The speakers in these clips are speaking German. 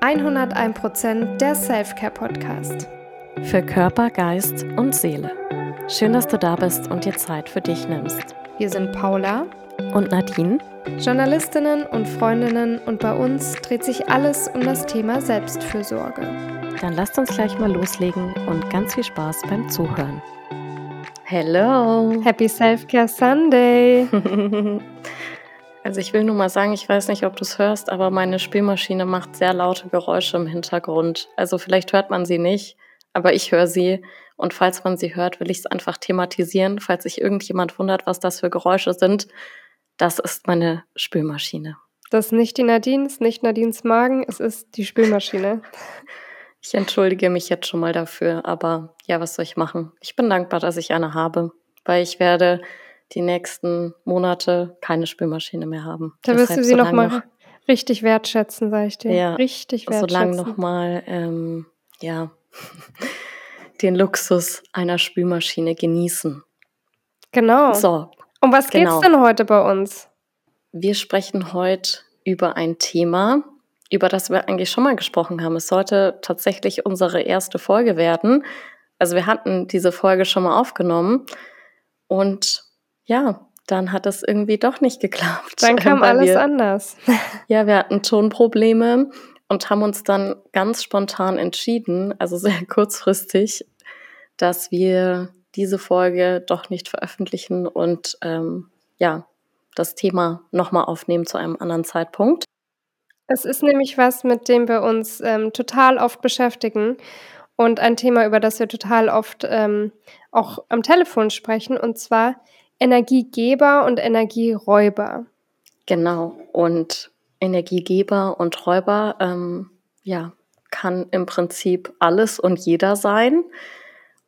101% der Selfcare Podcast. Für Körper, Geist und Seele. Schön, dass du da bist und dir Zeit für dich nimmst. Wir sind Paula und Nadine, Journalistinnen und Freundinnen und bei uns dreht sich alles um das Thema Selbstfürsorge. Dann lasst uns gleich mal loslegen und ganz viel Spaß beim Zuhören. Hello! Happy Selfcare Sunday! Also ich will nur mal sagen, ich weiß nicht, ob du es hörst, aber meine Spielmaschine macht sehr laute Geräusche im Hintergrund. Also vielleicht hört man sie nicht, aber ich höre sie. Und falls man sie hört, will ich es einfach thematisieren, falls sich irgendjemand wundert, was das für Geräusche sind. Das ist meine Spülmaschine. Das ist nicht die Nadine, ist nicht Nadines Magen, es ist die Spülmaschine. Ich entschuldige mich jetzt schon mal dafür, aber ja, was soll ich machen? Ich bin dankbar, dass ich eine habe, weil ich werde die nächsten Monate keine Spülmaschine mehr haben. Da wirst du sie noch mal noch, richtig wertschätzen, sag ich dir. Ja, richtig wertschätzen. Solange noch mal, ähm, ja, den Luxus einer Spülmaschine genießen. Genau. So. Um was genau. geht's denn heute bei uns? Wir sprechen heute über ein Thema, über das wir eigentlich schon mal gesprochen haben. Es sollte tatsächlich unsere erste Folge werden. Also wir hatten diese Folge schon mal aufgenommen und ja, dann hat das irgendwie doch nicht geklappt. Dann kam alles wir, anders. ja, wir hatten Tonprobleme und haben uns dann ganz spontan entschieden, also sehr kurzfristig, dass wir diese Folge doch nicht veröffentlichen und ähm, ja, das Thema nochmal aufnehmen zu einem anderen Zeitpunkt. Es ist nämlich was, mit dem wir uns ähm, total oft beschäftigen und ein Thema, über das wir total oft ähm, auch am Telefon sprechen, und zwar Energiegeber und Energieräuber. Genau. Und Energiegeber und Räuber, ähm, ja, kann im Prinzip alles und jeder sein.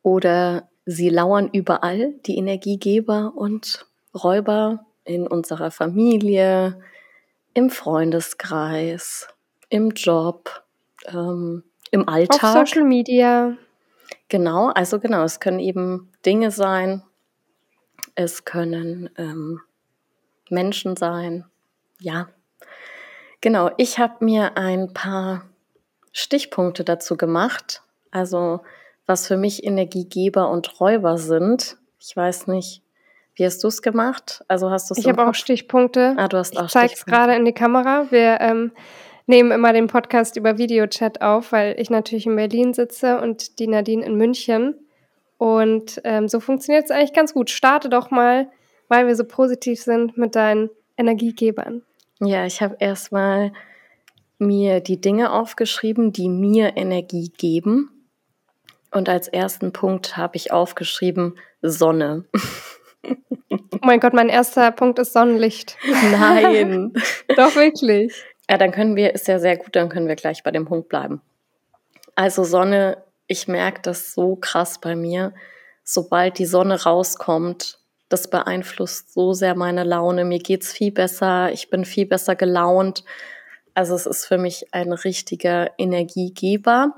Oder sie lauern überall, die Energiegeber und Räuber in unserer Familie, im Freundeskreis, im Job, ähm, im Alltag. Auf Social Media. Genau, also genau, es können eben Dinge sein, es können ähm, Menschen sein. Ja, genau. Ich habe mir ein paar Stichpunkte dazu gemacht. Also was für mich Energiegeber und Räuber sind. Ich weiß nicht, wie hast du es gemacht? Also hast du Ich habe auch Stichpunkte. Ah, du hast auch ich zeige es gerade in die Kamera. Wir ähm, nehmen immer den Podcast über Videochat auf, weil ich natürlich in Berlin sitze und die Nadine in München. Und ähm, so funktioniert es eigentlich ganz gut. Starte doch mal, weil wir so positiv sind, mit deinen Energiegebern. Ja, ich habe erstmal mir die Dinge aufgeschrieben, die mir Energie geben. Und als ersten Punkt habe ich aufgeschrieben Sonne. Oh mein Gott, mein erster Punkt ist Sonnenlicht. Nein. Doch wirklich. Ja, dann können wir, ist ja sehr gut, dann können wir gleich bei dem Punkt bleiben. Also Sonne ich merke das so krass bei mir. Sobald die Sonne rauskommt, das beeinflusst so sehr meine Laune. Mir geht's viel besser, ich bin viel besser gelaunt. Also es ist für mich ein richtiger Energiegeber.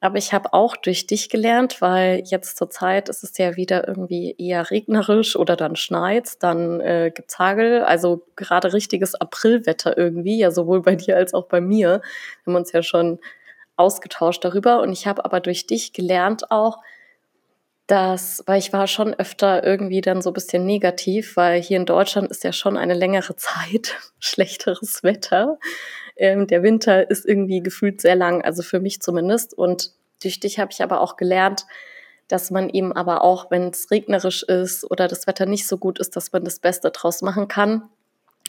Aber ich habe auch durch dich gelernt, weil jetzt zur Zeit ist es ja wieder irgendwie eher regnerisch oder dann schneit's, dann äh, gibt's Hagel. Also gerade richtiges Aprilwetter irgendwie, ja sowohl bei dir als auch bei mir. Wir haben uns ja schon ausgetauscht darüber. Und ich habe aber durch dich gelernt auch, dass, weil ich war schon öfter irgendwie dann so ein bisschen negativ, weil hier in Deutschland ist ja schon eine längere Zeit schlechteres Wetter. Ähm, der Winter ist irgendwie gefühlt sehr lang, also für mich zumindest. Und durch dich habe ich aber auch gelernt, dass man eben aber auch, wenn es regnerisch ist oder das Wetter nicht so gut ist, dass man das Beste draus machen kann.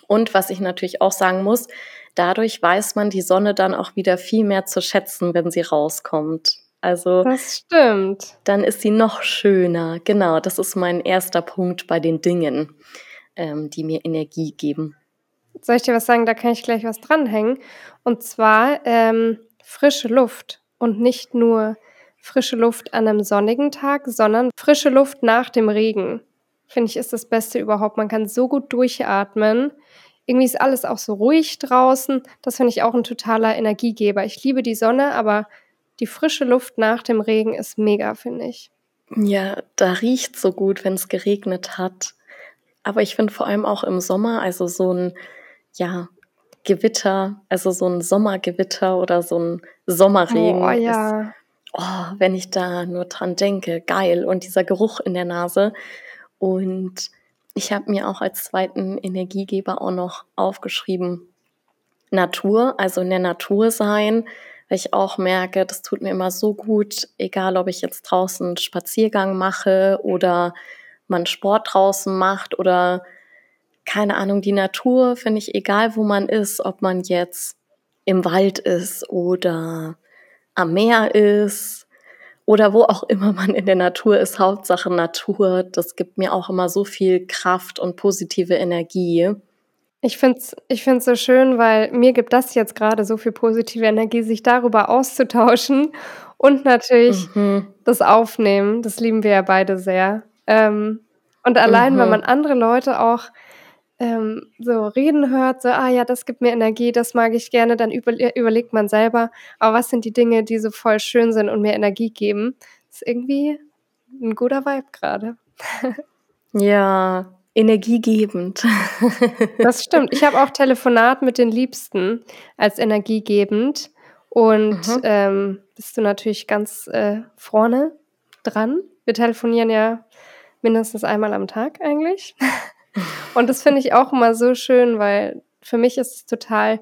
Und was ich natürlich auch sagen muss, dadurch weiß man die Sonne dann auch wieder viel mehr zu schätzen, wenn sie rauskommt. Also das stimmt. Dann ist sie noch schöner. Genau, das ist mein erster Punkt bei den Dingen, ähm, die mir Energie geben. Soll ich dir was sagen? Da kann ich gleich was dranhängen. Und zwar ähm, frische Luft und nicht nur frische Luft an einem sonnigen Tag, sondern frische Luft nach dem Regen finde ich, ist das Beste überhaupt. Man kann so gut durchatmen. Irgendwie ist alles auch so ruhig draußen. Das finde ich auch ein totaler Energiegeber. Ich liebe die Sonne, aber die frische Luft nach dem Regen ist mega, finde ich. Ja, da riecht so gut, wenn es geregnet hat. Aber ich finde vor allem auch im Sommer, also so ein, ja, Gewitter, also so ein Sommergewitter oder so ein Sommerregen. Oh ja. Ist, oh, wenn ich da nur dran denke, geil. Und dieser Geruch in der Nase. Und ich habe mir auch als zweiten Energiegeber auch noch aufgeschrieben, Natur, also in der Natur sein, weil ich auch merke, das tut mir immer so gut, egal ob ich jetzt draußen einen Spaziergang mache oder man Sport draußen macht oder keine Ahnung, die Natur finde ich egal, wo man ist, ob man jetzt im Wald ist oder am Meer ist oder wo auch immer man in der Natur ist, Hauptsache Natur, das gibt mir auch immer so viel Kraft und positive Energie. Ich finde es ich find's so schön, weil mir gibt das jetzt gerade so viel positive Energie, sich darüber auszutauschen und natürlich mhm. das Aufnehmen. Das lieben wir ja beide sehr. Ähm, und allein, mhm. wenn man andere Leute auch ähm, so reden hört, so, ah ja, das gibt mir Energie, das mag ich gerne, dann über, überlegt man selber, aber was sind die Dinge, die so voll schön sind und mir Energie geben? Das ist irgendwie ein guter Vibe gerade. ja, energiegebend. das stimmt. Ich habe auch Telefonat mit den Liebsten als energiegebend und mhm. ähm, bist du natürlich ganz äh, vorne dran. Wir telefonieren ja mindestens einmal am Tag eigentlich. Und das finde ich auch immer so schön, weil für mich ist es total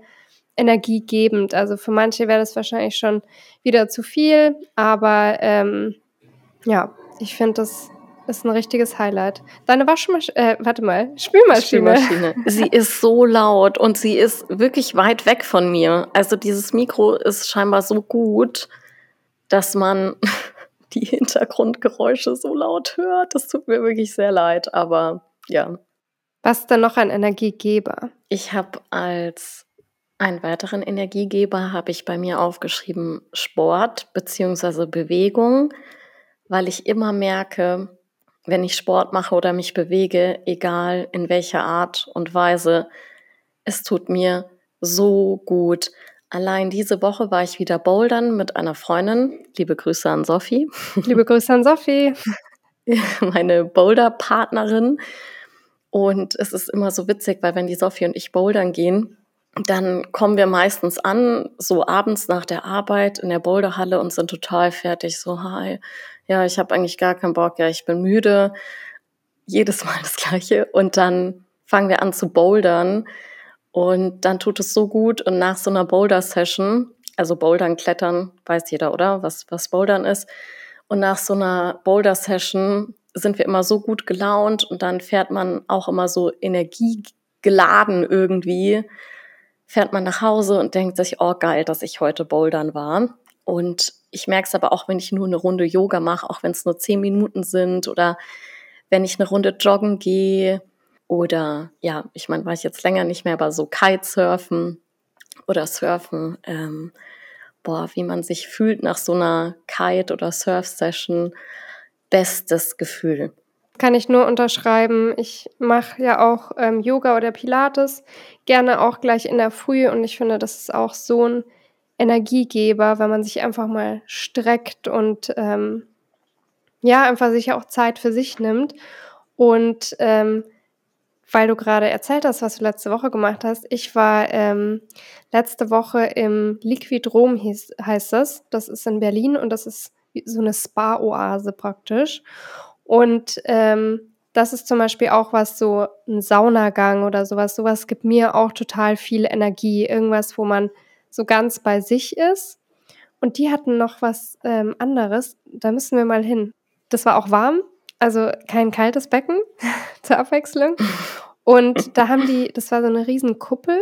energiegebend. Also für manche wäre das wahrscheinlich schon wieder zu viel, aber ähm, ja, ich finde, das ist ein richtiges Highlight. Deine Waschmaschine, äh, warte mal, Spülmaschine. Spülmaschine. Sie ist so laut und sie ist wirklich weit weg von mir. Also dieses Mikro ist scheinbar so gut, dass man die Hintergrundgeräusche so laut hört. Das tut mir wirklich sehr leid, aber ja, was ist denn noch ein Energiegeber? Ich habe als einen weiteren Energiegeber habe ich bei mir aufgeschrieben Sport bzw. Bewegung, weil ich immer merke, wenn ich Sport mache oder mich bewege, egal in welcher Art und Weise, es tut mir so gut. Allein diese Woche war ich wieder bouldern mit einer Freundin. Liebe Grüße an Sophie. Liebe Grüße an Sophie. Meine Boulder-Partnerin. Und es ist immer so witzig, weil wenn die Sophie und ich bouldern gehen, dann kommen wir meistens an, so abends nach der Arbeit in der Boulderhalle und sind total fertig. So, hi, ja, ich habe eigentlich gar keinen Bock, ja, ich bin müde. Jedes Mal das Gleiche. Und dann fangen wir an zu bouldern. Und dann tut es so gut. Und nach so einer Boulder-Session, also Bouldern, Klettern, weiß jeder, oder? Was, was Bouldern ist. Und nach so einer Boulder-Session sind wir immer so gut gelaunt und dann fährt man auch immer so energiegeladen irgendwie, fährt man nach Hause und denkt sich, oh geil, dass ich heute bouldern war. Und ich merke es aber auch, wenn ich nur eine Runde Yoga mache, auch wenn es nur zehn Minuten sind oder wenn ich eine Runde joggen gehe oder ja, ich meine, war ich jetzt länger nicht mehr, aber so Kitesurfen oder Surfen, ähm, boah, wie man sich fühlt nach so einer Kite- oder Surf-Session bestes Gefühl. Kann ich nur unterschreiben. Ich mache ja auch ähm, Yoga oder Pilates, gerne auch gleich in der Früh und ich finde, das ist auch so ein Energiegeber, wenn man sich einfach mal streckt und ähm, ja, einfach sich auch Zeit für sich nimmt. Und ähm, weil du gerade erzählt hast, was du letzte Woche gemacht hast, ich war ähm, letzte Woche im Liquid Rom, hieß, heißt das. Das ist in Berlin und das ist so eine Spa-Oase praktisch. Und ähm, das ist zum Beispiel auch was, so ein Saunagang oder sowas. Sowas gibt mir auch total viel Energie. Irgendwas, wo man so ganz bei sich ist. Und die hatten noch was ähm, anderes. Da müssen wir mal hin. Das war auch warm, also kein kaltes Becken zur Abwechslung. Und da haben die, das war so eine riesen Kuppel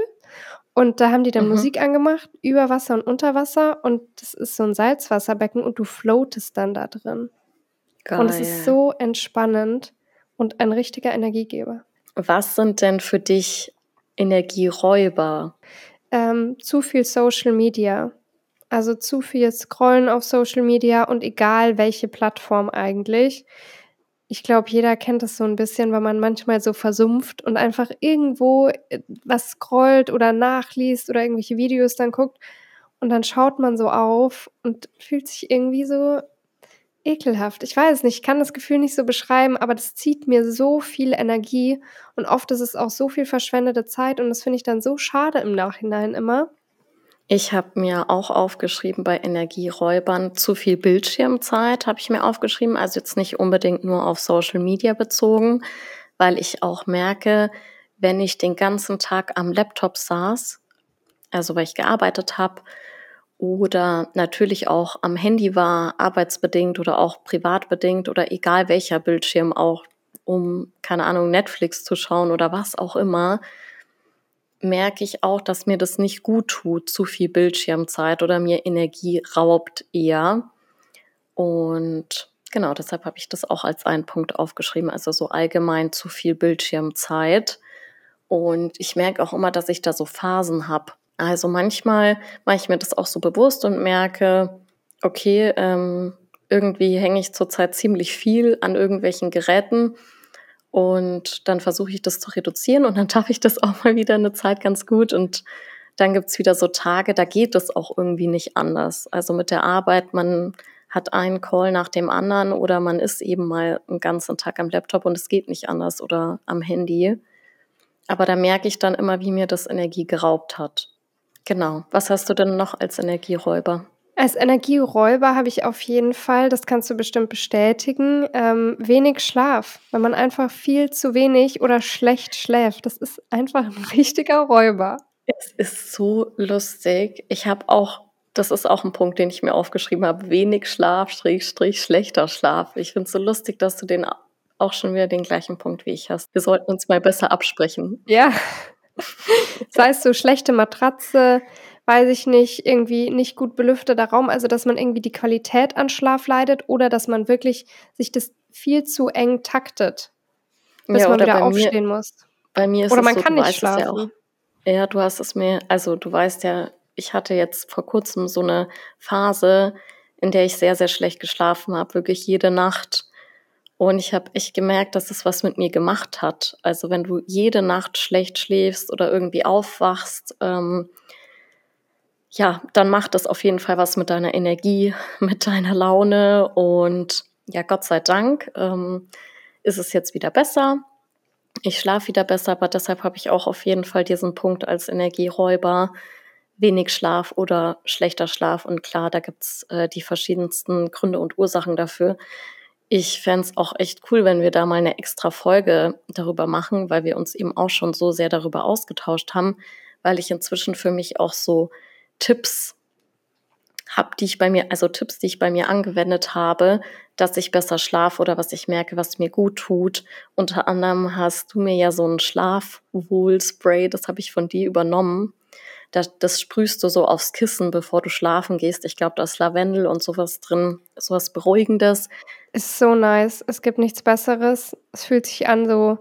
und da haben die dann mhm. Musik angemacht, über Wasser und unter Wasser. Und das ist so ein Salzwasserbecken und du floatest dann da drin. Geil. Und es ist so entspannend und ein richtiger Energiegeber. Was sind denn für dich Energieräuber? Ähm, zu viel Social Media. Also zu viel Scrollen auf Social Media und egal welche Plattform eigentlich ich glaube, jeder kennt das so ein bisschen, weil man manchmal so versumpft und einfach irgendwo äh, was scrollt oder nachliest oder irgendwelche Videos dann guckt und dann schaut man so auf und fühlt sich irgendwie so ekelhaft. Ich weiß nicht, ich kann das Gefühl nicht so beschreiben, aber das zieht mir so viel Energie und oft ist es auch so viel verschwendete Zeit und das finde ich dann so schade im Nachhinein immer. Ich habe mir auch aufgeschrieben bei Energieräubern zu viel Bildschirmzeit, habe ich mir aufgeschrieben. Also jetzt nicht unbedingt nur auf Social Media bezogen, weil ich auch merke, wenn ich den ganzen Tag am Laptop saß, also weil ich gearbeitet habe, oder natürlich auch am Handy war, arbeitsbedingt oder auch privatbedingt oder egal welcher Bildschirm auch, um, keine Ahnung, Netflix zu schauen oder was auch immer, merke ich auch, dass mir das nicht gut tut, zu viel Bildschirmzeit oder mir Energie raubt eher. Und genau, deshalb habe ich das auch als einen Punkt aufgeschrieben, also so allgemein zu viel Bildschirmzeit. Und ich merke auch immer, dass ich da so Phasen habe. Also manchmal mache ich mir das auch so bewusst und merke, okay, ähm, irgendwie hänge ich zurzeit ziemlich viel an irgendwelchen Geräten und dann versuche ich das zu reduzieren und dann darf ich das auch mal wieder eine Zeit ganz gut. Und dann gibt's wieder so Tage, da geht es auch irgendwie nicht anders. Also mit der Arbeit, man hat einen Call nach dem anderen oder man ist eben mal einen ganzen Tag am Laptop und es geht nicht anders oder am Handy. Aber da merke ich dann immer, wie mir das Energie geraubt hat. Genau. Was hast du denn noch als Energieräuber? Als Energieräuber habe ich auf jeden Fall, das kannst du bestimmt bestätigen, ähm, wenig Schlaf. Wenn man einfach viel zu wenig oder schlecht schläft. Das ist einfach ein richtiger Räuber. Es ist so lustig. Ich habe auch, das ist auch ein Punkt, den ich mir aufgeschrieben habe, wenig Schlaf, Strich, Strich, schlechter Schlaf. Ich finde es so lustig, dass du den auch schon wieder den gleichen Punkt wie ich hast. Wir sollten uns mal besser absprechen. Ja. Das heißt, so schlechte Matratze, weiß ich nicht, irgendwie nicht gut belüfteter Raum, also dass man irgendwie die Qualität an Schlaf leidet oder dass man wirklich sich das viel zu eng taktet, bis ja, man wieder aufstehen mir, muss. Bei mir ist oder es man so, kann nicht schlafen. Ja, ja, du hast es mir, also du weißt ja, ich hatte jetzt vor kurzem so eine Phase, in der ich sehr, sehr schlecht geschlafen habe, wirklich jede Nacht. Und ich habe echt gemerkt, dass es was mit mir gemacht hat. Also wenn du jede Nacht schlecht schläfst oder irgendwie aufwachst, ähm, ja, dann macht das auf jeden Fall was mit deiner Energie, mit deiner Laune und ja, Gott sei Dank ähm, ist es jetzt wieder besser. Ich schlafe wieder besser, aber deshalb habe ich auch auf jeden Fall diesen Punkt als Energieräuber, wenig Schlaf oder schlechter Schlaf. Und klar, da gibt's äh, die verschiedensten Gründe und Ursachen dafür. Ich fände auch echt cool, wenn wir da mal eine extra Folge darüber machen, weil wir uns eben auch schon so sehr darüber ausgetauscht haben, weil ich inzwischen für mich auch so Tipps habe, die ich bei mir, also Tipps, die ich bei mir angewendet habe, dass ich besser schlafe oder was ich merke, was mir gut tut. Unter anderem hast du mir ja so ein Schlafwohlspray, das habe ich von dir übernommen. Das, das sprühst du so aufs Kissen, bevor du schlafen gehst. Ich glaube, da ist Lavendel und sowas drin, sowas Beruhigendes. Ist so nice. Es gibt nichts Besseres. Es fühlt sich an so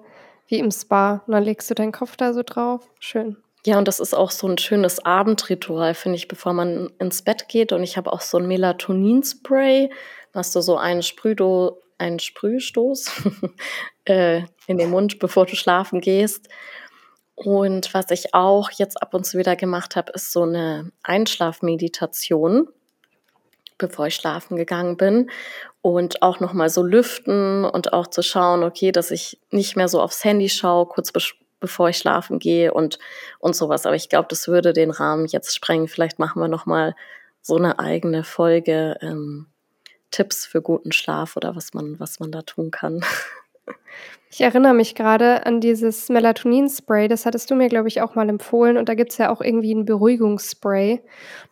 wie im Spa. Und dann legst du deinen Kopf da so drauf. Schön. Ja, und das ist auch so ein schönes Abendritual, finde ich, bevor man ins Bett geht. Und ich habe auch so ein Melatonin-Spray. Da hast du so einen Sprühdo, einen Sprühstoß äh, in den Mund, bevor du schlafen gehst. Und was ich auch jetzt ab und zu wieder gemacht habe, ist so eine Einschlafmeditation, bevor ich schlafen gegangen bin. Und auch nochmal so lüften und auch zu schauen, okay, dass ich nicht mehr so aufs Handy schaue, kurz bevor ich schlafen gehe und, und sowas. Aber ich glaube, das würde den Rahmen jetzt sprengen. Vielleicht machen wir nochmal so eine eigene Folge ähm, Tipps für guten Schlaf oder was man, was man da tun kann. Ich erinnere mich gerade an dieses Melatonin-Spray, das hattest du mir, glaube ich, auch mal empfohlen. Und da gibt es ja auch irgendwie ein Beruhigungsspray.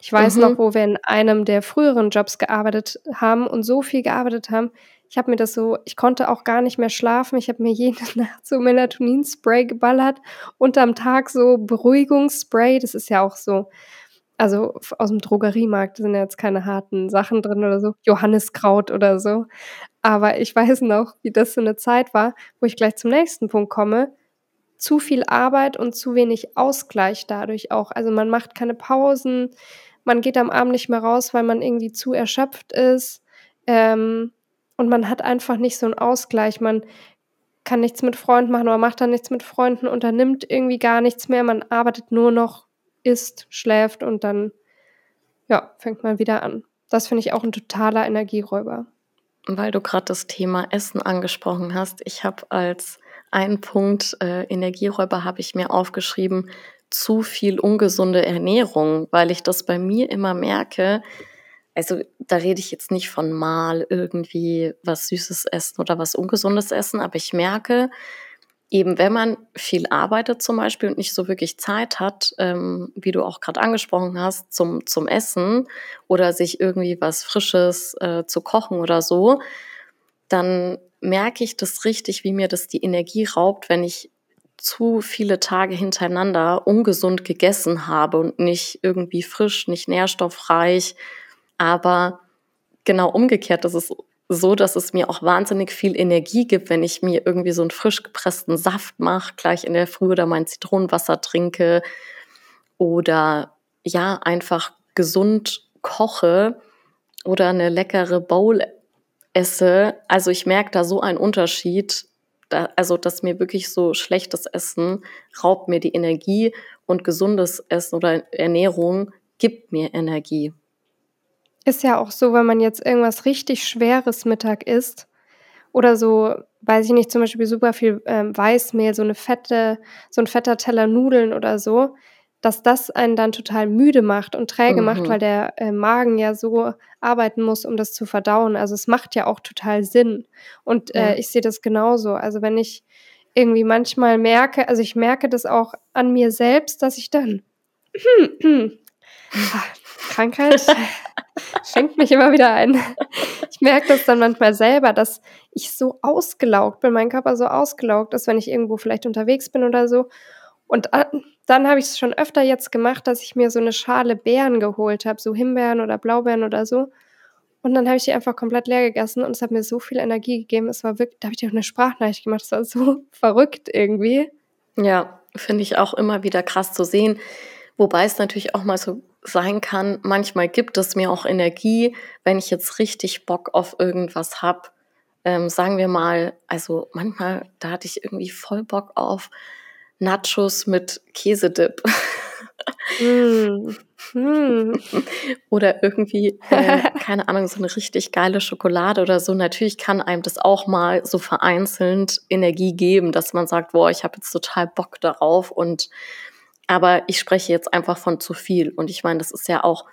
Ich weiß mhm. noch, wo wir in einem der früheren Jobs gearbeitet haben und so viel gearbeitet haben. Ich habe mir das so, ich konnte auch gar nicht mehr schlafen. Ich habe mir jede Nacht so Melatonin-Spray geballert und am Tag so Beruhigungsspray. Das ist ja auch so, also aus dem Drogeriemarkt sind ja jetzt keine harten Sachen drin oder so. Johanniskraut oder so. Aber ich weiß noch, wie das so eine Zeit war, wo ich gleich zum nächsten Punkt komme. Zu viel Arbeit und zu wenig Ausgleich dadurch auch. Also man macht keine Pausen, man geht am Abend nicht mehr raus, weil man irgendwie zu erschöpft ist. Ähm, und man hat einfach nicht so einen Ausgleich. Man kann nichts mit Freunden machen oder macht dann nichts mit Freunden, unternimmt irgendwie gar nichts mehr. Man arbeitet nur noch, isst, schläft und dann, ja, fängt man wieder an. Das finde ich auch ein totaler Energieräuber. weil du gerade das Thema Essen angesprochen hast. Ich habe als einen Punkt äh, Energieräuber habe ich mir aufgeschrieben, zu viel ungesunde Ernährung, weil ich das bei mir immer merke. Also da rede ich jetzt nicht von mal irgendwie was Süßes essen oder was Ungesundes essen, aber ich merke, eben wenn man viel arbeitet zum Beispiel und nicht so wirklich Zeit hat, ähm, wie du auch gerade angesprochen hast, zum, zum Essen oder sich irgendwie was Frisches äh, zu kochen oder so, dann merke ich das richtig, wie mir das die Energie raubt, wenn ich zu viele Tage hintereinander ungesund gegessen habe und nicht irgendwie frisch, nicht nährstoffreich. Aber genau umgekehrt, ist so, dass es mir auch wahnsinnig viel Energie gibt, wenn ich mir irgendwie so einen frisch gepressten Saft mache, gleich in der Früh oder mein Zitronenwasser trinke oder ja, einfach gesund koche oder eine leckere Bowl esse. Also ich merke da so einen Unterschied, da, also dass mir wirklich so schlechtes Essen raubt mir die Energie und gesundes Essen oder Ernährung gibt mir Energie. Ist ja auch so, wenn man jetzt irgendwas richtig Schweres Mittag isst oder so, weiß ich nicht, zum Beispiel super viel ähm, Weißmehl, so eine fette, so ein fetter Teller Nudeln oder so, dass das einen dann total müde macht und träge mhm. macht, weil der äh, Magen ja so arbeiten muss, um das zu verdauen. Also es macht ja auch total Sinn. Und äh, ich sehe das genauso. Also wenn ich irgendwie manchmal merke, also ich merke das auch an mir selbst, dass ich dann ah, Krankheit schenkt mich immer wieder ein. Ich merke das dann manchmal selber, dass ich so ausgelaugt bin, mein Körper so ausgelaugt ist, wenn ich irgendwo vielleicht unterwegs bin oder so. Und dann habe ich es schon öfter jetzt gemacht, dass ich mir so eine Schale Beeren geholt habe, so Himbeeren oder Blaubeeren oder so. Und dann habe ich die einfach komplett leer gegessen und es hat mir so viel Energie gegeben. Es war wirklich, da habe ich auch eine Sprachnachricht gemacht. Es war so verrückt irgendwie. Ja, finde ich auch immer wieder krass zu sehen. Wobei es natürlich auch mal so sein kann, manchmal gibt es mir auch Energie, wenn ich jetzt richtig Bock auf irgendwas habe. Ähm, sagen wir mal, also manchmal, da hatte ich irgendwie voll Bock auf Nachos mit Käsedip. Mm. Mm. oder irgendwie, äh, keine Ahnung, so eine richtig geile Schokolade oder so. Natürlich kann einem das auch mal so vereinzelt Energie geben, dass man sagt, boah, ich habe jetzt total Bock darauf. Und aber ich spreche jetzt einfach von zu viel. Und ich meine, das ist ja auch,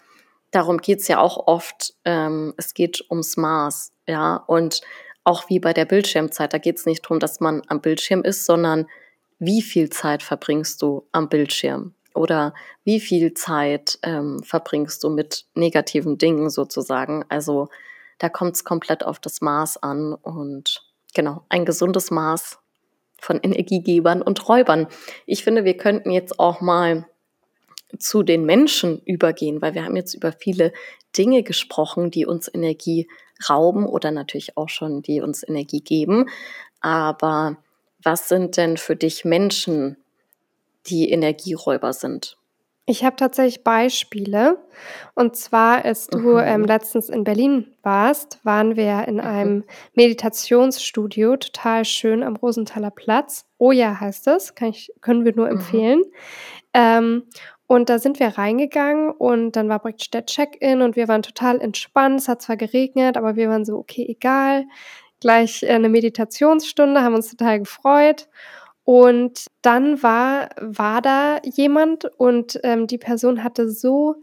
darum geht's ja auch oft, ähm, es geht ums Maß, ja. Und auch wie bei der Bildschirmzeit, da geht's nicht darum, dass man am Bildschirm ist, sondern wie viel Zeit verbringst du am Bildschirm oder wie viel Zeit ähm, verbringst du mit negativen Dingen sozusagen. Also da kommt es komplett auf das Maß an und genau, ein gesundes Maß von Energiegebern und Räubern. Ich finde, wir könnten jetzt auch mal zu den Menschen übergehen, weil wir haben jetzt über viele Dinge gesprochen, die uns Energie rauben oder natürlich auch schon, die uns Energie geben. Aber was sind denn für dich Menschen, die Energieräuber sind? Ich habe tatsächlich Beispiele. Und zwar, als du mhm. ähm, letztens in Berlin warst, waren wir in mhm. einem Meditationsstudio, total schön am Rosenthaler Platz. Oh ja, heißt es, kann ich, können wir nur mhm. empfehlen. Ähm, und da sind wir reingegangen und dann war praktisch der Check-in und wir waren total entspannt. Es hat zwar geregnet, aber wir waren so, okay, egal gleich äh, eine Meditationsstunde, haben uns total gefreut. Und dann war, war da jemand und ähm, die Person hatte so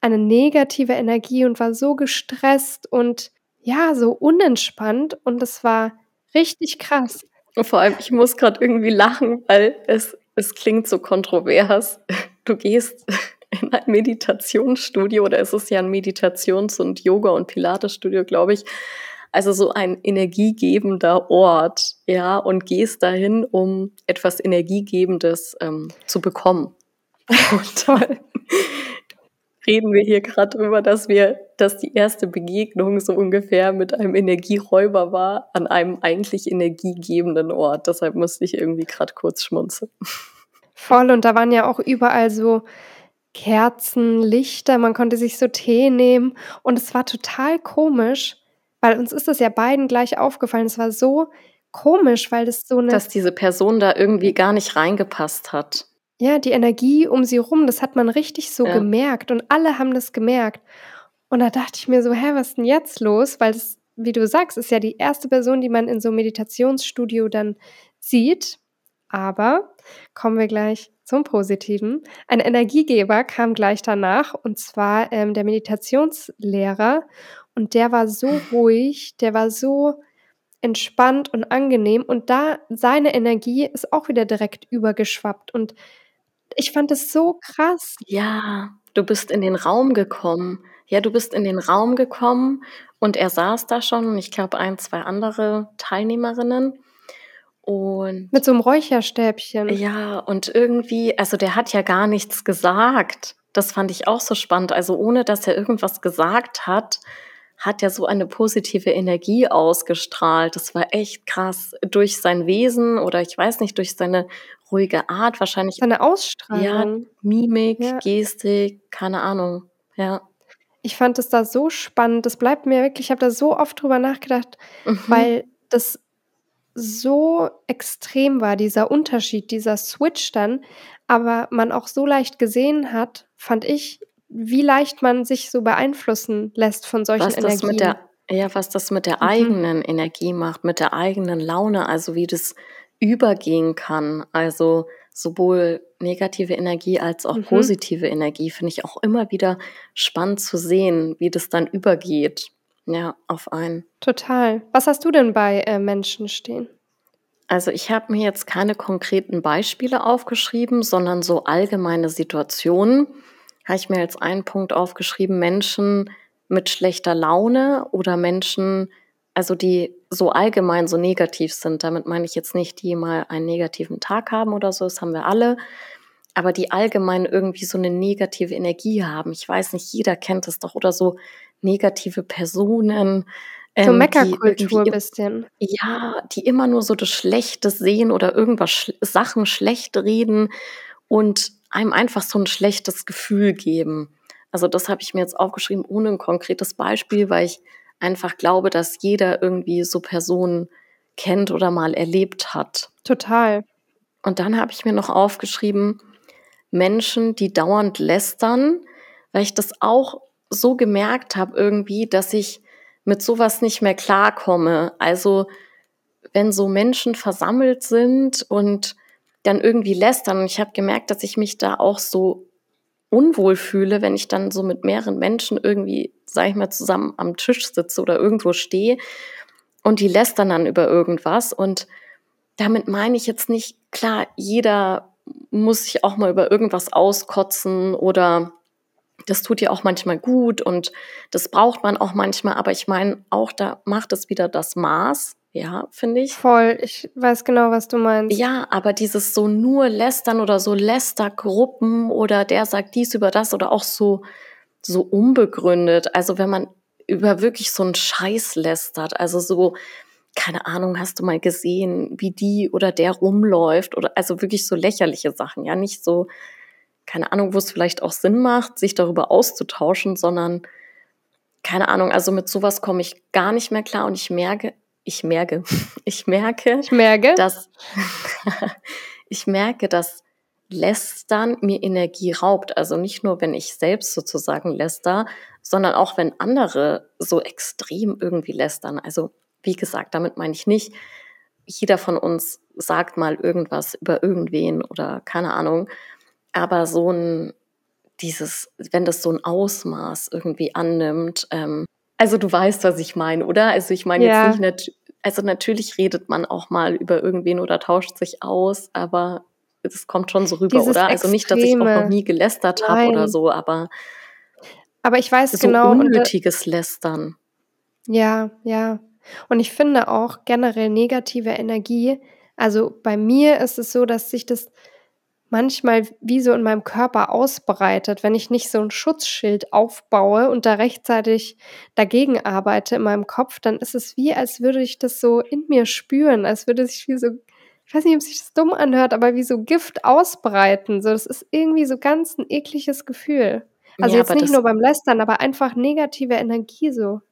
eine negative Energie und war so gestresst und ja, so unentspannt und es war richtig krass. Und vor allem, ich muss gerade irgendwie lachen, weil es, es klingt so kontrovers. Du gehst in ein Meditationsstudio oder es ist ja ein Meditations- und Yoga- und Pilatesstudio, glaube ich. Also so ein energiegebender Ort, ja, und gehst dahin, um etwas Energiegebendes ähm, zu bekommen. Und reden wir hier gerade drüber, dass wir, dass die erste Begegnung so ungefähr mit einem Energieräuber war an einem eigentlich energiegebenden Ort. Deshalb musste ich irgendwie gerade kurz schmunzeln. Voll, und da waren ja auch überall so Kerzen, Lichter, man konnte sich so Tee nehmen und es war total komisch, weil uns ist das ja beiden gleich aufgefallen. Es war so komisch, weil das so eine. Dass diese Person da irgendwie gar nicht reingepasst hat. Ja, die Energie um sie rum, das hat man richtig so ja. gemerkt und alle haben das gemerkt. Und da dachte ich mir so, hä, was ist denn jetzt los? Weil das wie du sagst, ist ja die erste Person, die man in so 'nem Meditationsstudio dann sieht. Aber kommen wir gleich zum Positiven. Ein Energiegeber kam gleich danach und zwar, ähm, der Meditationslehrer und der war so ruhig, der war so entspannt und angenehm und da seine Energie ist auch wieder direkt übergeschwappt und ich fand es so krass. Ja, du bist in den Raum gekommen. Ja, du bist in den Raum gekommen und er saß da schon und ich glaube ein, 2 andere Teilnehmerinnen und Mit so 'nem Räucherstäbchen. Ja, und irgendwie also, der hat ja gar nichts gesagt. Das fand ich auch so spannend. Also, ohne dass er irgendwas gesagt hat, hat er so eine positive Energie ausgestrahlt. Das war echt krass. Durch sein Wesen oder ich weiß nicht, durch seine ruhige Art wahrscheinlich Seine ja, Ausstrahlung. Mimik, Ja. Gestik, keine Ahnung, ja. Ich fand das da so spannend. Das bleibt mir wirklich ich habe da so oft drüber nachgedacht, Mhm. weil das so extrem war, dieser Unterschied, dieser Switch dann, aber man auch so leicht gesehen hat, fand ich, wie leicht man sich so beeinflussen lässt von solchen Was das mit Energien. der ja, was das mit der Mhm. eigenen Energie macht, mit der eigenen Laune, also, wie das übergehen kann. Also, sowohl negative Energie als auch Mhm. positive Energie finde ich auch immer wieder spannend zu sehen, wie das dann übergeht, ja, auf einen. Total. Was hast du denn bei, äh, Menschen stehen? Also, ich habe mir jetzt keine konkreten Beispiele aufgeschrieben, sondern so allgemeine Situationen. Habe ich mir als einen Punkt aufgeschrieben, Menschen mit schlechter Laune oder Menschen, also, die so allgemein so negativ sind. Damit meine ich jetzt nicht, die mal einen negativen Tag haben oder so, das haben wir alle, aber die allgemein irgendwie so 'ne negative Energie haben. Ich weiß nicht, jeder kennt das doch oder so negative Personen, So ähm, Meckerkultur irgendwie bisschen. ja, die immer nur so das Schlechte sehen oder irgendwas sch Sachen schlecht reden und einem einfach so 'n schlechtes Gefühl geben. Also, das habe ich mir jetzt aufgeschrieben ohne 'n konkretes Beispiel, weil ich einfach glaube, dass jeder irgendwie so Personen kennt oder mal erlebt hat. Total. Und dann habe ich mir noch aufgeschrieben, Menschen, die dauernd lästern, weil ich das auch so gemerkt habe irgendwie, dass ich mit so was nicht mehr klarkomme. Also, wenn so Menschen versammelt sind und dann irgendwie lästern. Und ich habe gemerkt, dass ich mich da auch so unwohl fühle, wenn ich dann so mit mehreren Menschen irgendwie, sage ich mal, zusammen am Tisch sitze oder irgendwo stehe. Und die lästern dann über irgendwas. Und damit meine ich jetzt nicht klar, jeder muss sich auch mal über irgendwas auskotzen oder das tut ja auch manchmal gut und das braucht man auch manchmal, aber ich meine auch, da macht es wieder das Maß, ja, finde ich. Voll, ich weiß genau, was du meinst. Ja, aber dieses so nur Lästern oder so Lästergruppen oder der sagt dies über das oder auch so so unbegründet. Also, wenn man über wirklich so 'n Scheiß lästert, also, so keine Ahnung, hast du mal gesehen, wie die oder der rumläuft oder also, wirklich so lächerliche Sachen, ja, nicht so keine Ahnung, wo's vielleicht auch Sinn macht, sich darüber auszutauschen, sondern keine Ahnung, also, mit so was komme ich gar nicht mehr klar und ich merke ich merke ich merke, Ich merke. dass ich merke, dass Lästern mir Energie raubt. Also, nicht nur, wenn ich selbst sozusagen lästere, sondern auch, wenn andere so extrem irgendwie lästern. Also, wie gesagt, damit meine ich nicht, jeder von uns sagt mal irgendwas über irgendwen oder keine Ahnung, aber so 'n dieses wenn das so 'n Ausmaß irgendwie annimmt, ähm also, du weißt, was ich meine, oder? Also, ich meine Ja. jetzt nicht also, natürlich redet man auch mal über irgendwen oder tauscht sich aus, aber es kommt schon so rüber, Dieses oder? Also, nicht, dass ich auch noch nie gelästert habe oder so, aber Aber ich weiß so genau und da unnötiges Lästern. Ja, ja. Und ich finde auch generell negative Energie also, bei mir ist es so, dass sich das manchmal wie so in meinem Körper ausbreitet, wenn ich nicht so 'n Schutzschild aufbaue und da rechtzeitig dagegen arbeite in meinem Kopf, dann ist es wie, als würde ich das so in mir spüren, als würde sich wie so ich weiß nicht, ob sich das dumm anhört, aber wie so Gift ausbreiten. So, das ist irgendwie so ganz 'n ekliges Gefühl. Also, Ja, jetzt nicht nur beim Lästern, aber einfach negative Energie so.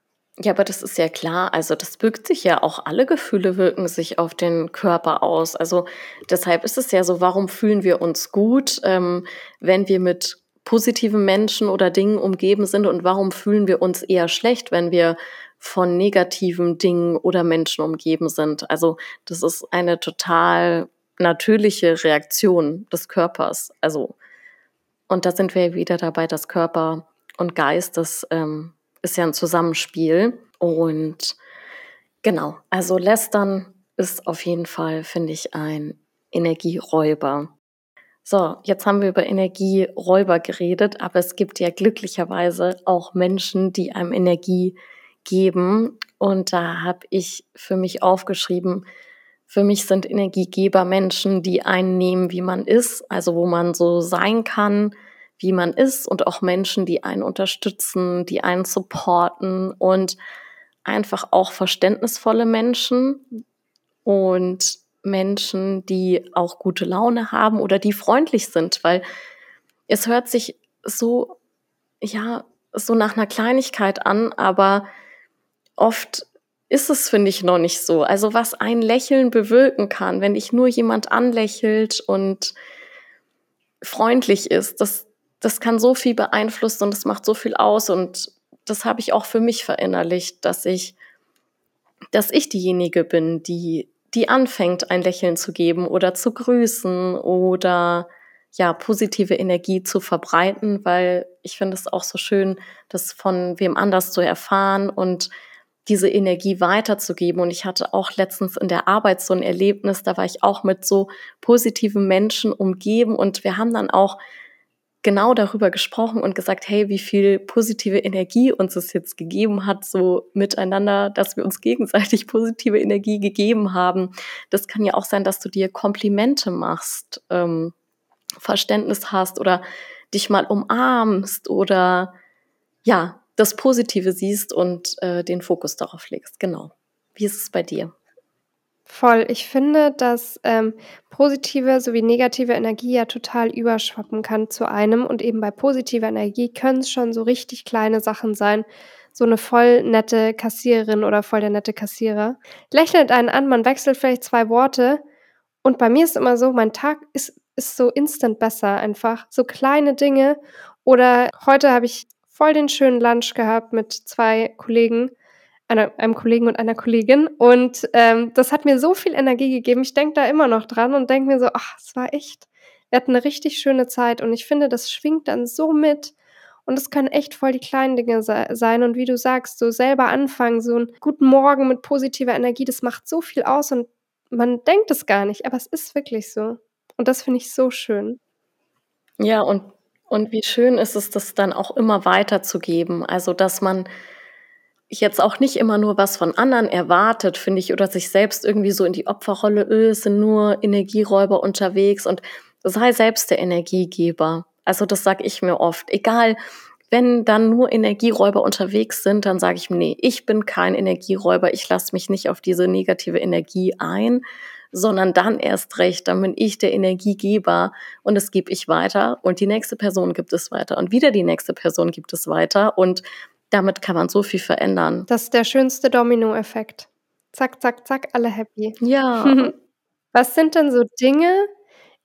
Ja, aber das ist ja klar. Also, das wirkt sich ja auch alle Gefühle wirken sich auf den Körper aus. Also, deshalb ist es ja so, warum fühlen wir uns gut, ähm, wenn wir mit positiven Menschen oder Dingen umgeben sind und warum fühlen wir uns eher schlecht, wenn wir von negativen Dingen oder Menschen umgeben sind. Also das ist eine total natürliche Reaktion des Körpers. Also und da sind wir wieder dabei, dass Körper und Geist, das ähm, ist ja ein Zusammenspiel. Und genau, also Lästern ist auf jeden Fall, finde ich, ein Energieräuber. So, jetzt haben wir über Energieräuber geredet, aber es gibt ja glücklicherweise auch Menschen, die einem Energie geben. Und da habe ich für mich aufgeschrieben, für mich sind Energiegeber Menschen, die einen nehmen, wie man ist, also wo man so sein kann, wie man ist und auch Menschen, die einen unterstützen, die einen supporten und einfach auch verständnisvolle Menschen und Menschen, die auch gute Laune haben oder die freundlich sind, weil es hört sich so, ja, so nach einer Kleinigkeit an, aber oft ist es, finde ich, noch nicht so. Also was ein Lächeln bewirken kann, wenn dich nur jemand anlächelt und freundlich ist, das, das kann so viel beeinflussen und das macht so viel aus und das habe ich auch für mich verinnerlicht, dass ich, dass ich diejenige bin, die, die anfängt, ein Lächeln zu geben oder zu grüßen oder ja, positive Energie zu verbreiten, weil ich finde es auch so schön, das von wem anders zu erfahren und diese Energie weiterzugeben. Und ich hatte auch letztens in der Arbeit so ein Erlebnis, da war ich auch mit so positiven Menschen umgeben und wir haben dann auch genau darüber gesprochen und gesagt, hey, wie viel positive Energie uns es jetzt gegeben hat, so miteinander, dass wir uns gegenseitig positive Energie gegeben haben. Das kann ja auch sein, dass du dir Komplimente machst, ähm, Verständnis hast oder dich mal umarmst oder ja, das Positive siehst und äh, den Fokus darauf legst. Genau. Wie ist es bei dir? Voll. Ich finde, dass ähm, positive sowie negative Energie ja total überschwappen kann zu einem. Und eben bei positiver Energie können es schon so richtig kleine Sachen sein. So eine voll nette Kassiererin oder voll der nette Kassierer. Lächelt einen an, man wechselt vielleicht zwei Worte. Und bei mir ist immer so, mein Tag ist, ist so instant besser einfach. So kleine Dinge. Oder heute habe ich voll den schönen Lunch gehabt mit zwei Kollegen einer, einem Kollegen und einer Kollegin. Und ähm, das hat mir so viel Energie gegeben. Ich denke da immer noch dran und denke mir so, ach, es war echt, wir hatten eine richtig schöne Zeit. Und ich finde, das schwingt dann so mit. Und es können echt voll die kleinen Dinge se sein. Und wie du sagst, so selber anfangen, so einen guten Morgen mit positiver Energie, das macht so viel aus und man denkt es gar nicht, aber es ist wirklich so. Und das finde ich so schön. Ja, und, und wie schön ist es, das dann auch immer weiterzugeben. Also, dass man jetzt auch nicht immer nur was von anderen erwartet, finde ich, oder sich selbst irgendwie so in die Opferrolle, öh, es sind nur Energieräuber unterwegs und sei selbst der Energiegeber. Also das sage ich mir oft. Egal, wenn dann nur Energieräuber unterwegs sind, dann sage ich mir, nee, ich bin kein Energieräuber, ich lasse mich nicht auf diese negative Energie ein, sondern dann erst recht, dann bin ich der Energiegeber und das gebe ich weiter und die nächste Person gibt es weiter und wieder die nächste Person gibt es weiter und damit kann man so viel verändern. Das ist der schönste Domino-Effekt. Zack, zack, zack, alle happy. Ja. Was sind denn so Dinge,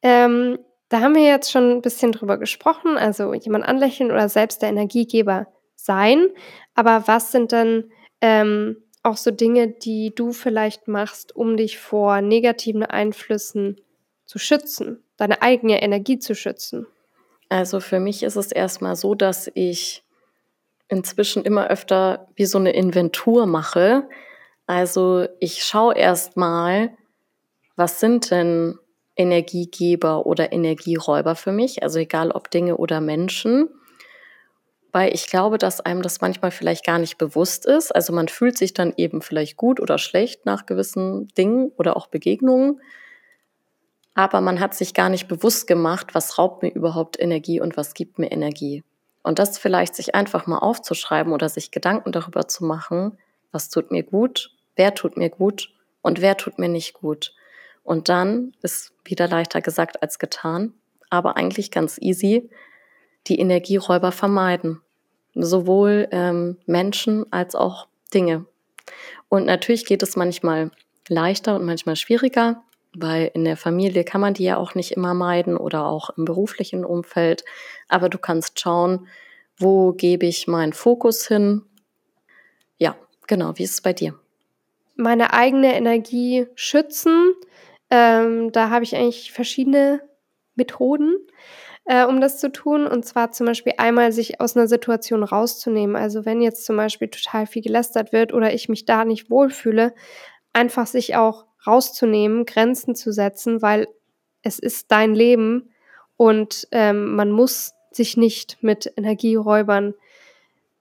ähm, da haben wir jetzt schon ein bisschen drüber gesprochen, also jemand anlächeln oder selbst der Energiegeber sein. Aber was sind denn ähm, auch so Dinge, die du vielleicht machst, um dich vor negativen Einflüssen zu schützen, deine eigene Energie zu schützen? Also für mich ist es erstmal so, dass ich inzwischen immer öfter wie so eine Inventur mache. Also ich schaue erst mal, was sind denn Energiegeber oder Energieräuber für mich, also egal ob Dinge oder Menschen. Weil ich glaube, dass einem das manchmal vielleicht gar nicht bewusst ist. Also man fühlt sich dann eben vielleicht gut oder schlecht nach gewissen Dingen oder auch Begegnungen. Aber man hat sich gar nicht bewusst gemacht, was raubt mir überhaupt Energie und was gibt mir Energie. Und das vielleicht sich einfach mal aufzuschreiben oder sich Gedanken darüber zu machen, was tut mir gut, wer tut mir gut und wer tut mir nicht gut. Und dann ist wieder leichter gesagt als getan, aber eigentlich ganz easy, die Energieräuber vermeiden. Sowohl ähm, Menschen als auch Dinge. Und natürlich geht es manchmal leichter und manchmal schwieriger, weil in der Familie kann man die ja auch nicht immer meiden oder auch im beruflichen Umfeld. Aber du kannst schauen, wo gebe ich meinen Fokus hin. Ja, genau, wie ist es bei dir? Meine eigene Energie schützen. Ähm, da habe ich eigentlich verschiedene Methoden, äh, um das zu tun. Und zwar zum Beispiel einmal sich aus einer Situation rauszunehmen. Also wenn jetzt zum Beispiel total viel gelästert wird oder ich mich da nicht wohlfühle, einfach sich auch rauszunehmen, Grenzen zu setzen, weil es ist dein Leben und ähm, man muss sich nicht mit Energieräubern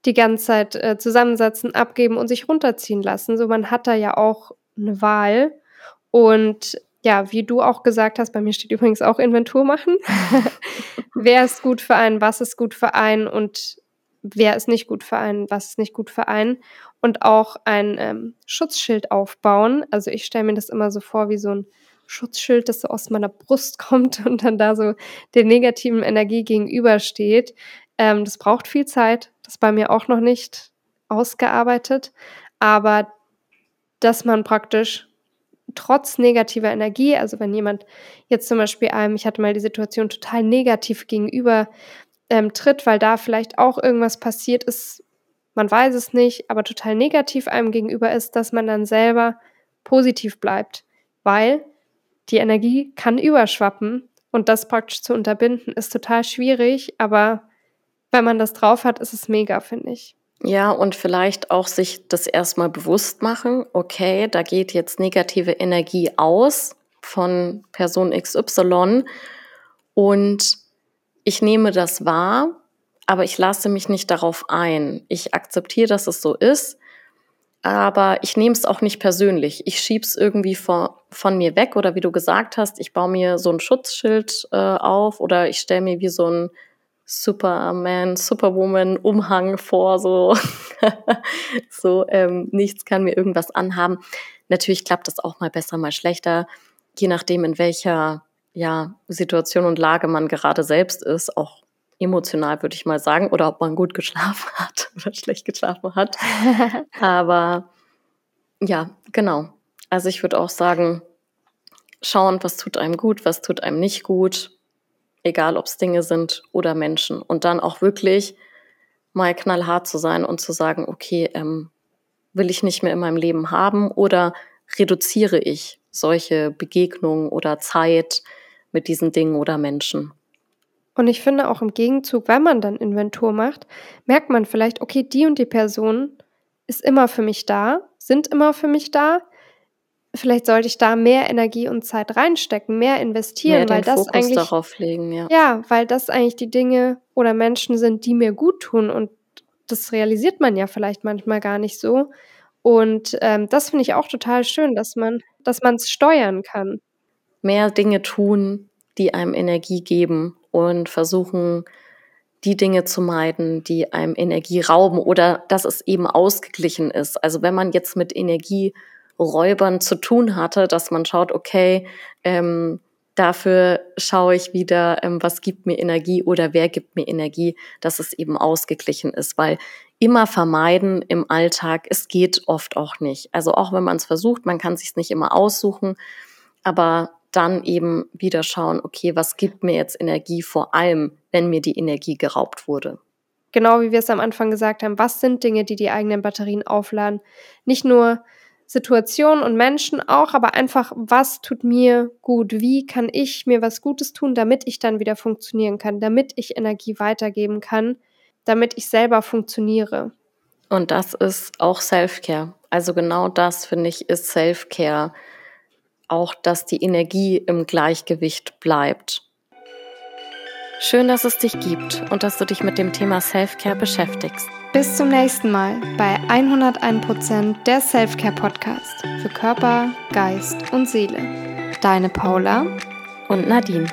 die ganze Zeit äh, zusammensetzen, abgeben und sich runterziehen lassen. So, man hat da ja auch eine Wahl. Und ja, wie du auch gesagt hast, bei mir steht übrigens auch Inventur machen. wer ist gut für einen, was ist gut für einen und wer ist nicht gut für einen, was ist nicht gut für einen. Und auch ein ähm, Schutzschild aufbauen. Also ich stelle mir das immer so vor wie so ein Schutzschild, das so aus meiner Brust kommt und dann da so der negativen Energie gegenübersteht. Ähm, das braucht viel Zeit. Das bei mir auch noch nicht ausgearbeitet. Aber dass man praktisch trotz negativer Energie, also wenn jemand jetzt zum Beispiel einem, ich hatte mal die Situation total negativ gegenüber ähm, tritt, weil da vielleicht auch irgendwas passiert ist, man weiß es nicht, aber total negativ einem gegenüber ist, dass man dann selber positiv bleibt, weil die Energie kann überschwappen und das praktisch zu unterbinden ist total schwierig, aber wenn man das drauf hat, ist es mega, finde ich. Ja, und vielleicht auch sich das erstmal bewusst machen, okay, da geht jetzt negative Energie aus von Person XY und ich nehme das wahr, aber ich lasse mich nicht darauf ein. Ich akzeptiere, dass es so ist, aber ich nehme es auch nicht persönlich. Ich schiebe es irgendwie vor, von mir weg oder wie du gesagt hast, ich baue mir so ein Schutzschild äh, auf oder ich stelle mir wie so ein Superman, Superwoman Umhang vor, so, so ähm, nichts kann mir irgendwas anhaben. Natürlich klappt das auch mal besser, mal schlechter, je nachdem in welcher ja, Situation und Lage man gerade selbst ist, auch emotional würde ich mal sagen, oder ob man gut geschlafen hat oder schlecht geschlafen hat. Aber ja, genau. Also ich würde auch sagen, schauen, was tut einem gut, was tut einem nicht gut egal ob es Dinge sind oder Menschen. Und dann auch wirklich mal knallhart zu sein und zu sagen, okay, ähm, will ich nicht mehr in meinem Leben haben oder reduziere ich solche Begegnungen oder Zeit mit diesen Dingen oder Menschen. Und ich finde auch im Gegenzug, wenn man dann Inventur macht, merkt man vielleicht, okay, die und die Person ist immer für mich da, sind immer für mich da, vielleicht sollte ich da mehr Energie und Zeit reinstecken, mehr investieren, mehr weil das Fokus eigentlich darauf legen, ja. Ja, weil das eigentlich die Dinge oder Menschen sind, die mir gut tun und das realisiert man ja vielleicht manchmal gar nicht so. Und ähm, das finde ich auch total schön, dass man, dass man es steuern kann. Mehr Dinge tun, die einem Energie geben und versuchen, die Dinge zu meiden, die einem Energie rauben oder dass es eben ausgeglichen ist. Also wenn man jetzt mit Energie Räubern zu tun hatte, dass man schaut, okay, ähm, dafür schaue ich wieder, ähm, was gibt mir Energie oder wer gibt mir Energie, dass es eben ausgeglichen ist, weil immer vermeiden im Alltag, es geht oft auch nicht. Also auch wenn man es versucht, man kann sich nicht immer aussuchen, aber dann eben wieder schauen, okay, was gibt mir jetzt Energie, vor allem, wenn mir die Energie geraubt wurde. Genau wie wir es am Anfang gesagt haben, was sind Dinge, die die eigenen Batterien aufladen? Nicht nur Situationen und Menschen auch, aber einfach, was tut mir gut? Wie kann ich mir was Gutes tun, damit ich dann wieder funktionieren kann, damit ich Energie weitergeben kann, damit ich selber funktioniere? Und das ist auch Self-Care. Also genau das, finde ich, ist Self-Care. Auch, dass die Energie im Gleichgewicht bleibt. Schön, dass es dich gibt und dass du dich mit dem Thema Self-Care beschäftigst. Bis zum nächsten Mal bei 101% der Self-Care Podcast für Körper, Geist und Seele. Deine Paula und Nadine.